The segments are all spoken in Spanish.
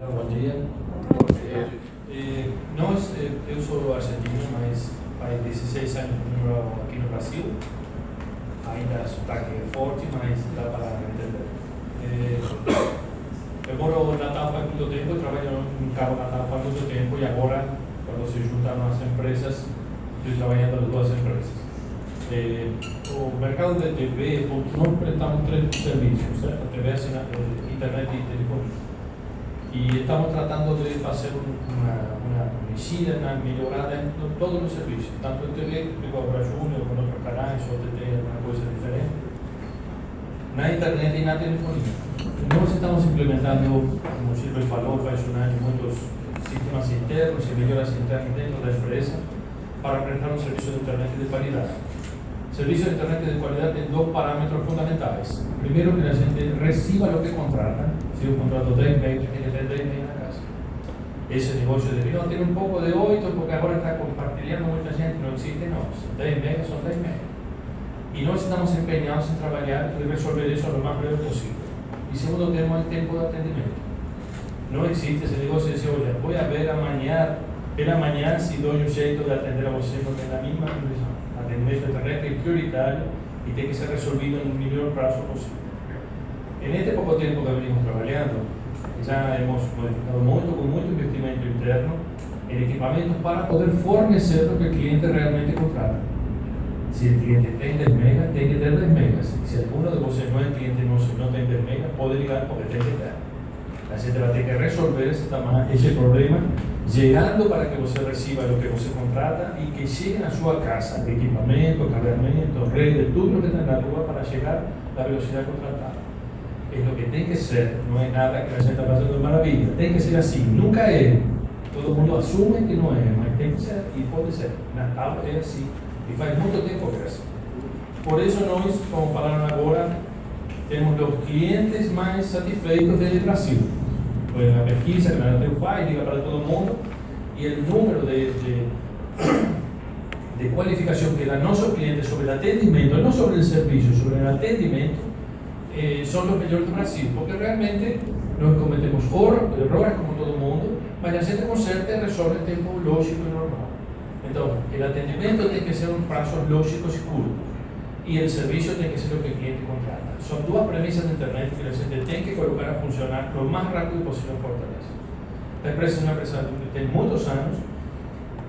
Bom dia. Nós, eh, eu sou argentino, mas faz 16 anos que moro aqui no Brasil. Ainda o sotaque é forte, mas dá para entender. Eh, eu moro em Natal faz muito tempo, eu trabalho no Cabo Natal faz muito tempo e agora, quando se juntam as empresas, estou trabalhando nas duas empresas. Eh, o mercado de TV, nós prestamos três serviços, certo? TV, internet e telefonia. Y estamos tratando de hacer un- una, una medicina, una mejorada en to- todos los servicios, tanto en TV como para Junior, con otros canales, OTT, una cosa diferente. Na internet y na telefonía. Nós estamos implementando, como Silvio falou, faz año, muchos sistemas internos y melhoras internas dentro da empresa para prestar un servicio de internet de calidad. Servicio de internet de calidad tiene dos parámetros fundamentales. Primero, que la gente reciba lo que contrata. Si yo contrato 10 megas, tiene que tener 10 megas en casa. Ese negocio de no, tiene un poco de 8 porque ahora está compartiendo mucha gente, no existe, no. 10 megas son 10 megas. Y nosotros estamos empeñados en trabajar y resolver eso lo más breve posible. Y segundo, tenemos el tiempo de atendimiento. No existe ese negocio de decir, oye, voy a ver amanhã, pela manhã si doy un jeito de atender a você, porque es la misma condición. Atendimiento de internet es prioritario y tiene que ser resolvido en el menor plazo posible. En este poco tiempo que venimos trabajando, ya hemos modificado mucho, con mucho investimento interno, en equipamientos para poder fornecer lo que el cliente realmente contrata. Si el cliente tiene 10 megas, tiene que tener 10 megas. Si alguno de vosotros no es cliente no, no tiene 10 megas, puede ligar porque tiene que tener. La gente va a tener que resolver ese, problema llegando para que usted reciba lo que usted contrata y que lleguen a su casa equipamiento, cargamento, redes, todo lo que está en la rúa para llegar a la velocidad contratada. Es lo que tiene que ser, no es nada que la gente está pasando de maravilla, tiene que ser así, nunca es. Todo el mundo asume que no es, pero tiene que ser y puede ser. Natal es así y hace mucho tiempo que es así. Por eso nós, como falaram agora, temos os clientes mais satisfeitos do Brasil. Foi uma pesquisa que a Anatel faz, diga para todo mundo, e o número de, de, de qualificação que dá nossos clientes sobre o atendimento, não sobre o serviço, sobre o atendimento, eh, são os melhores do Brasil, porque realmente nós cometemos errores como todo mundo, mas a gente conserta e em tempo lógico e normal. Então, o atendimento tem que ser em prazos lógicos e curtos y el servicio tiene que ser lo que el cliente contrata. Son dos premisas de Internet que la gente tiene que colocar a funcionar lo más rápido posible en Fortaleza. Esta empresa es una empresa tiene muchos años,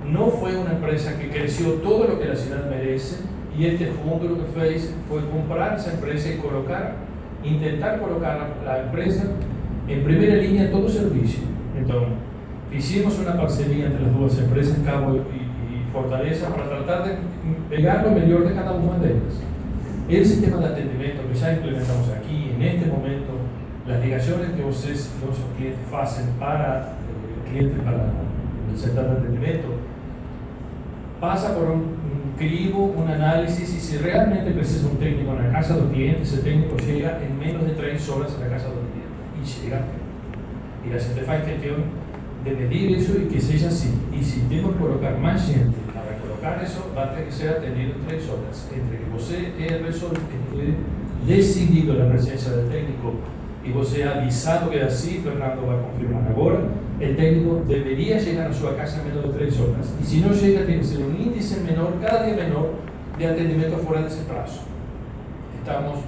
no fue una empresa que creció todo lo que la ciudad merece y este fondo lo que fez fue comprar esa empresa y colocar, intentar colocar la, empresa en primera línea todo servicio. Entonces, hicimos una parcería entre las dos empresas, Cabo y Fortaleza, para tratar de pegar lo mejor de cada una de ellas. El sistema de atendimiento que ya implementamos aquí, en este momento, las ligaciones que ustedes, nuestros clientes, hacen para el cliente, para el sector de atendimiento, pasa por un, un crivo, un análisis, y si realmente precisa un técnico en la casa del cliente, ese técnico llega en menos de tres horas a la casa del cliente. Y llega. Y la gente hace gestión de medir eso y que sea así. Y si tenemos que colocar más gente para colocar eso, va a tener que ser atendido en tres horas. Entre que usted he resuelto, he decidido la presencia del técnico y ha avisado que así, Fernando va a confirmar ahora, el técnico debería llegar a su casa en menos de tres horas. Y si no llega, tiene que ser un índice menor, cada día menor, de atendimiento fuera de ese plazo. Estamos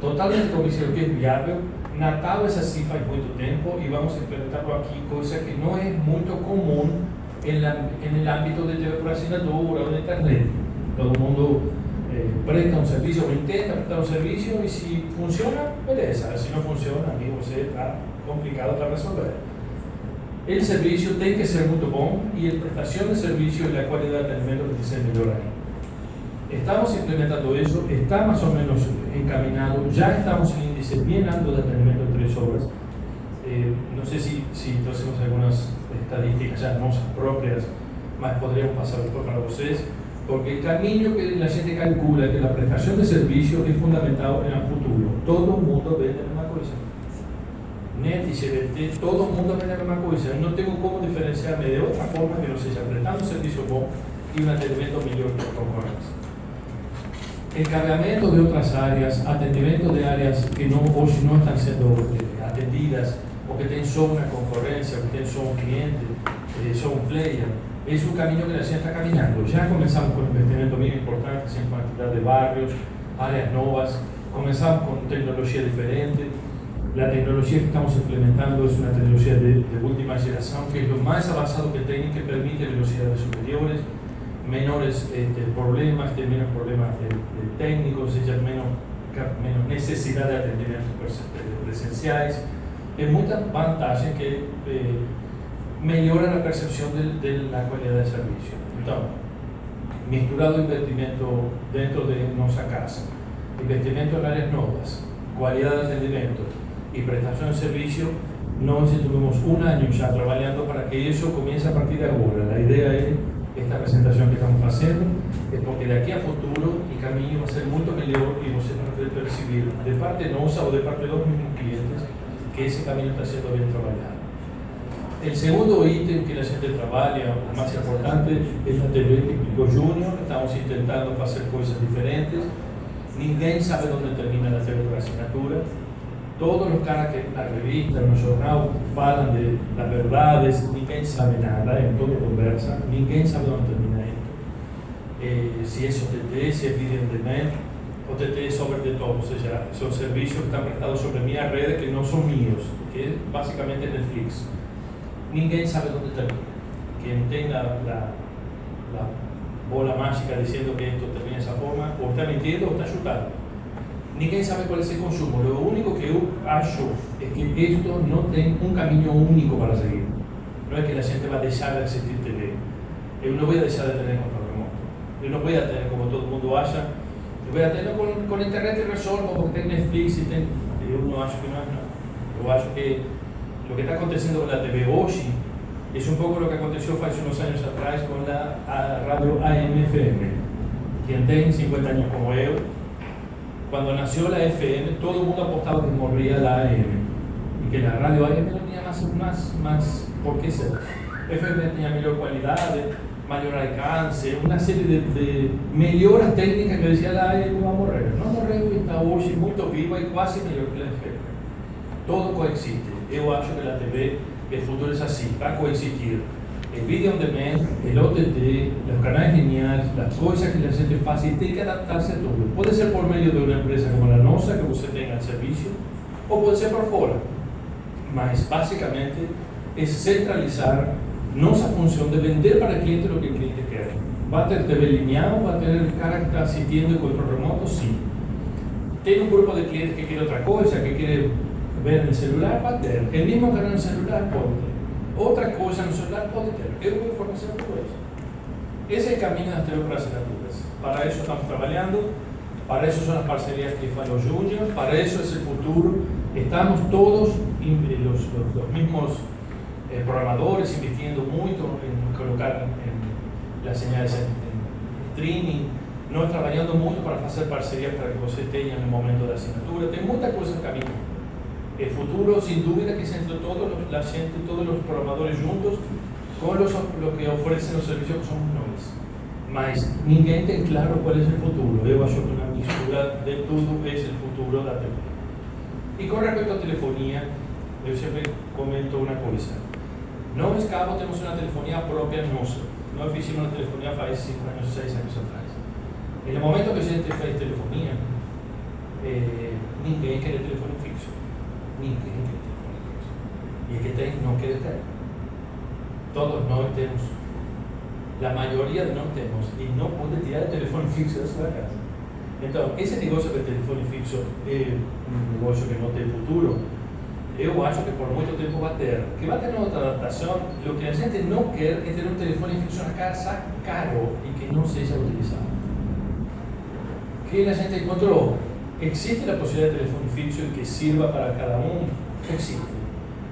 totalmente convencidos que es viable. Natal es así hace mucho tiempo y vamos a implementarlo aquí, cosa que no es muy común en, el ámbito de TV por assinatura o de internet. Todo mundo eh, presta un servicio o intenta prestar un servicio y si funciona, beleza. Si no funciona, amigo, você está complicado para resolver. El servicio tiene que ser muy bom y la prestación de servicio y la calidad de atendimiento tiene que ser. Estamos implementando eso, está más o menos encaminado, ya estamos en índice bien alto de atendimiento en tres horas. Eh, no sé si, si hacemos algunas estadísticas ya no propias, más podríamos pasar después para ustedes, porque el camino que la gente calcula que la prestación de servicio es fundamental en el futuro. Todo el mundo vende una cosa. Net y CBT, todo el mundo vende la misma cosa. No tengo cómo diferenciarme de otra forma que no sea prestando servicio bom y un atendimiento mejor que los Encargamiento de otras áreas, atendimiento de áreas que no, hoy no están siendo atendidas o que tienen solo una concurrencia, o que tienen solo un cliente, eh, solo un player. Es un camino que la gente está caminando. Ya comenzamos con investimentos muy importantes en cantidad de barrios, áreas nuevas, comenzamos con tecnología diferente. La tecnología que estamos implementando es una tecnología de, última generación, que es lo más avanzado que tiene, que permite velocidades superiores, menores este, problemas, menos problemas técnicos, menos, menos necesidad de atendimientos presenciales. Hay muchas ventajas que eh, mejoran la percepción de, la calidad del servicio. Entonces, misturado investimento dentro de nuestra casa, investimento en áreas nuevas, calidad de atendimiento y prestación de servicio, nos tuvimos un año ya trabajando para que eso comience a partir de ahora. La idea es esta presentación que estamos haciendo, es porque de aquí a futuro el camino va a ser mucho mejor y se va a percibir de parte nosotros o de parte de los mismos clientes que ese camino está siendo bien trabajado. El segundo ítem que la gente trabaja, o más importante, es la TV Típico Junior. Estamos intentando hacer cosas diferentes. Ninguém sabe dónde termina la TV de asignatura. Todos los caras que la revista, en el jornal, hablan de las verdades, ninguém sabe nada, en todo conversa, ninguém sabe dónde termina esto. Eh, si es OTT, si es video on demand, OTT es sobre de todo, o sea, son servicios que están prestados sobre mi red que no son míos, que es básicamente Netflix ninguém sabe dónde termina. Quien tenga la, la bola mágica diciendo que esto termina de esa forma, o está mintiendo o está chutando. Ninguém sabe cuál es el consumo. Lo único que yo acho es que esto no tiene un camino único para seguir. No es que la gente va a dejar de existir TV. Yo no voy a dejar de tener control remoto. No voy a tener como todo mundo haya. Yo voy a tener con, con internet y resolvo porque tengo Netflix y tengo... Yo no acho que no es nada. Yo acho que lo que está aconteciendo con la TV hoy es un poco lo que aconteció hace unos años atrás con la radio AM-FM. Quien tiene 50 años como yo, cuando nació la FM, todo el mundo apostaba que moría la AM y que la radio AM tenía más, más, más por qué ser. FM tenía mayor calidad, mayor alcance, una serie de, de mejoras técnicas que decía la AM va a morir. No morir, está hoy muy viva y casi mejor que la FM. Todo coexiste. Yo acho que la TV, el futuro es así, va a coexistir el video on demand, el OTT, los canales lineales, las cosas que la gente que adaptarse a todo. Puede ser por medio de una empresa como la NOSA, que usted tenga el servicio, o puede ser por fuera. Mas básicamente es centralizar nuestra función de vender para el cliente lo que el cliente quiere. ¿Va a tener TV lineal? ¿Va a tener el cara que está asistiendo y control remoto? Sí. Tiene un grupo de clientes que quiere otra cosa, que quiere ver el celular va a tener el mismo canal el celular otra cosa en el celular puede tener es una información todo eso ese es el camino de las teleoperacionaturas para eso estamos trabajando para eso son las parcerías que hacen los juniors para eso es el futuro estamos todos eh, los, los, mismos eh, programadores invirtiendo mucho en colocar en las señales en, streaming no trabajando mucho para hacer parcerías para que ustedes tengan el momento de asignatura. Hay muchas cosas en camino. El futuro, sin duda, que es entre todos los, la gente, todos los programadores juntos, con los, lo que ofrecen los servicios que son nosotros. Mas ninguém tem claro cuál es el futuro. Yo acho que una mistura de todo es el futuro la telefonía. Y con respecto a telefonía, yo siempre comento una cosa. No es cabo tenemos una telefonía propia nuestra. No hicimos una telefonía hace 5 años, 6 años atrás. En el momento que a gente fez telefonía, eh, ninguém queria telefone fixo ter E el que tem não quer ter. Todos nós temos. A maioria de nós temos. E não pode tirar o telefone fixo da sua casa. Então, esse negócio de telefone fixo é um negócio que não tem futuro. Eu acho que por muito tempo vai ter. Que vai ter outra adaptação. O que a gente não quer é ter um telefone fixo na casa caro e que não seja utilizado. Que a gente encontrou ¿Existe la posibilidad de teléfono fixo que sirva para cada uno? Existe.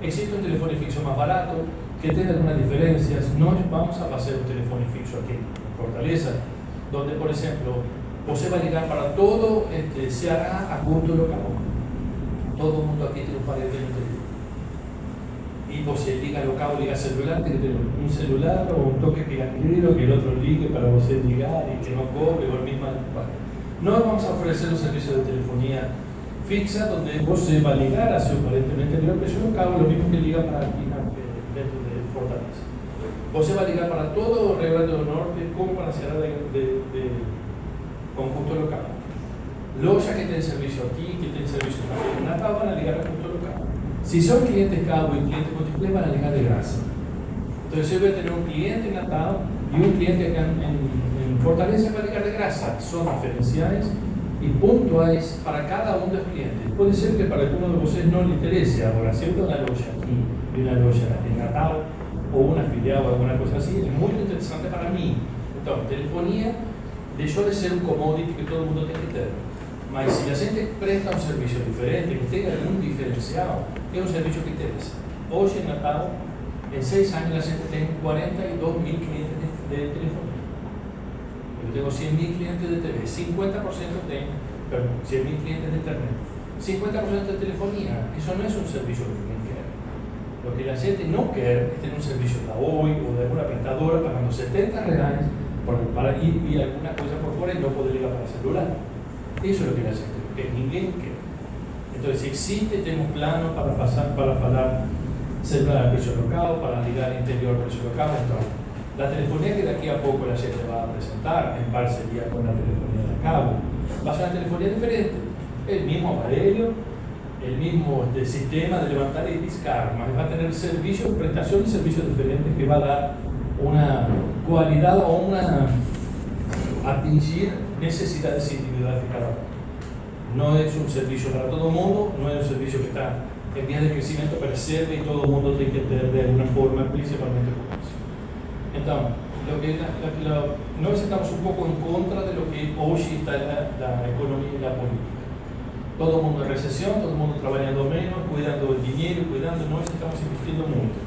Existe un teléfono fixo más barato, que tenga algunas diferencias. No vamos a hacer un teléfono fixo aquí en Fortaleza, donde, por ejemplo, usted va a llegar para todo, este, se hará a punto local. Todo el mundo aquí tiene un par de teléfonos. Y usted liga local, liga celular, tiene que tener un celular o un toque piramidero que el otro ligue para usted ligar y que no cobre o el mismo. No vamos a ofrecer los servicios de telefonía fixa donde você vai ligar a seu aparentemente anterior preço local, lo mismo que liga para aqui na, dentro de Fortaleza. Você vai ligar para todo o Rio Grande do Norte como para a cidade de, de, de conjunto local. Loja que tem serviço aqui, que serviço aqui en Natal, van a ligar a conjunto local. Si son clientes cabo y clientes múltiples, van a ligar de graça. Entonces yo voy a tener un cliente en Natal y un cliente acá en, en, en Fortaleza para ligar de graça. Son diferenciales y puntuales para cada uno de los clientes. Puede ser que para alguno de ustedes no le interese ahora, si una loja aquí y una loja en Natal o una filial o alguna cosa así, es muy interesante para mí. Entonces, telefonía dejó de ser un commodity que todo el mundo tiene que tener. Mas si la gente presta un servicio diferente, que tenga algún diferencial, es un servicio que interesa. Hoy en Natal, en seis años, la gente tiene 42 mil clientes de. Yo tengo 100 mil clientes de TV, 50% tengo, perdón, 100 mil clientes de internet, 50% de telefonía. Eso no es un servicio quiere. Lo que la gente no quiere es tener un servicio de hoy o de alguna prestadora pagando 70 reales para ir y alguna cosa por fuera y no poder ir para el celular. Eso es lo que la gente que ninguém quiere. Entonces, si existe, tenemos planos para pasar, para hablar celular a precio local, para ligar interior a precio local, entonces la telefonía que de aquí a poco la gente va a presentar en parcería con la telefonía de cabo va a ser una telefonía diferente. El mismo aparelho, el mismo este, sistema de levantar y discar, más va a tener servicios, prestaciones y servicios diferentes que va a dar una cualidad o una atingir necesidades individuales de cada uno. No es un servicio para todo el mundo, no es un servicio que está en vías de crecimiento, pero sirve y todo el mundo tiene que tener de alguna forma, principalmente Entonces, lo que lo, lo, nós estamos un poco en contra de lo que hoy está la, economía y la política. Todo el mundo en recesión, todo el mundo trabajando menos, cuidando el dinero, cuidando, no estamos invirtiendo mucho.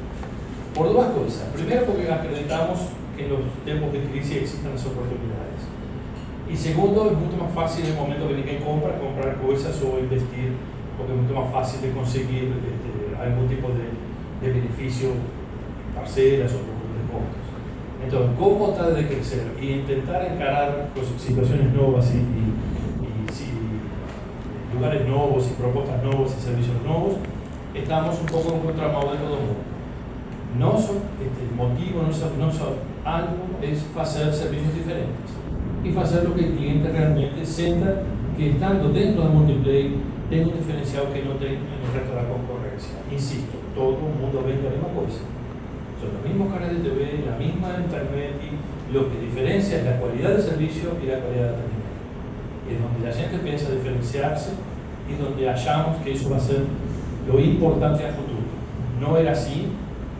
Por dos cosas. Primero, porque acreditamos que en los tiempos de crisis existen las oportunidades. Y segundo, es mucho más fácil en el momento que alguien compra, comprar cosas o investir, porque es mucho más fácil de conseguir este, algún tipo de, de beneficio, parcelas o de compras. Entonces, ¿cómo tratar de crecer y intentar encarar pues, situaciones nuevas y, y, y, lugares nuevos y propuestas nuevas y servicios nuevos? Estamos un poco en contra del mundo. Nosso este, motivo, nosso, nosso algo es hacer servicios diferentes y hacer lo que el cliente realmente sienta que estando dentro del multiplay tenga un diferencial que no tenga en el resto de la concurrencia. Insisto, todo el mundo vende la misma cosa son los mismos canales de TV, la misma internet y lo que diferencia es la calidad del servicio y la calidad de atendimiento. Es donde la gente piensa diferenciarse y donde hallamos que eso va a ser lo importante al futuro. No era así,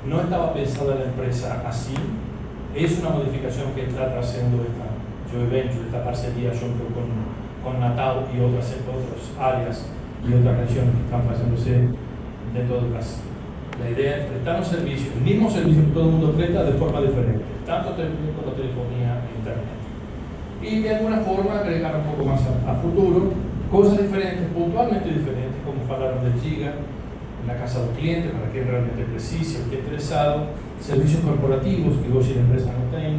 no estaba pensada la empresa así, es una modificación que está trayendo esta joint venture, esta parcería junto con, con Natal y otras, otras áreas y otras regiones que están haciéndose dentro del Brasil. La idea es prestar un servicio, el mismo servicio que todo el mundo presta de forma diferente, tanto como telefonía e internet. Y de alguna forma agregar un poco más a, a, futuro cosas diferentes, puntualmente diferentes, como hablaron de Giga, en la casa del cliente, para quien realmente precise esté interesado, servicios corporativos que hoy la empresa no tiene,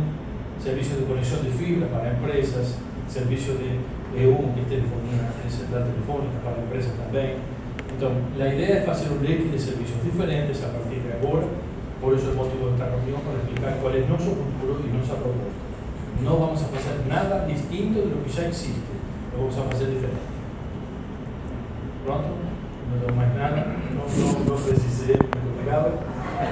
servicios de conexión de fibra para empresas, servicios de EU, que es telefonía, es central telefónica para empresas también entonces, la idea es hacer un leque de servicios diferentes a partir de ahora, por eso el motivo de esta reunión, para explicar cuál es nuestro futuro y nuestra propuesta. No vamos a hacer nada distinto de lo que ya existe, lo vamos a hacer diferente. Pronto? No tengo más nada, no, no, no precisé, me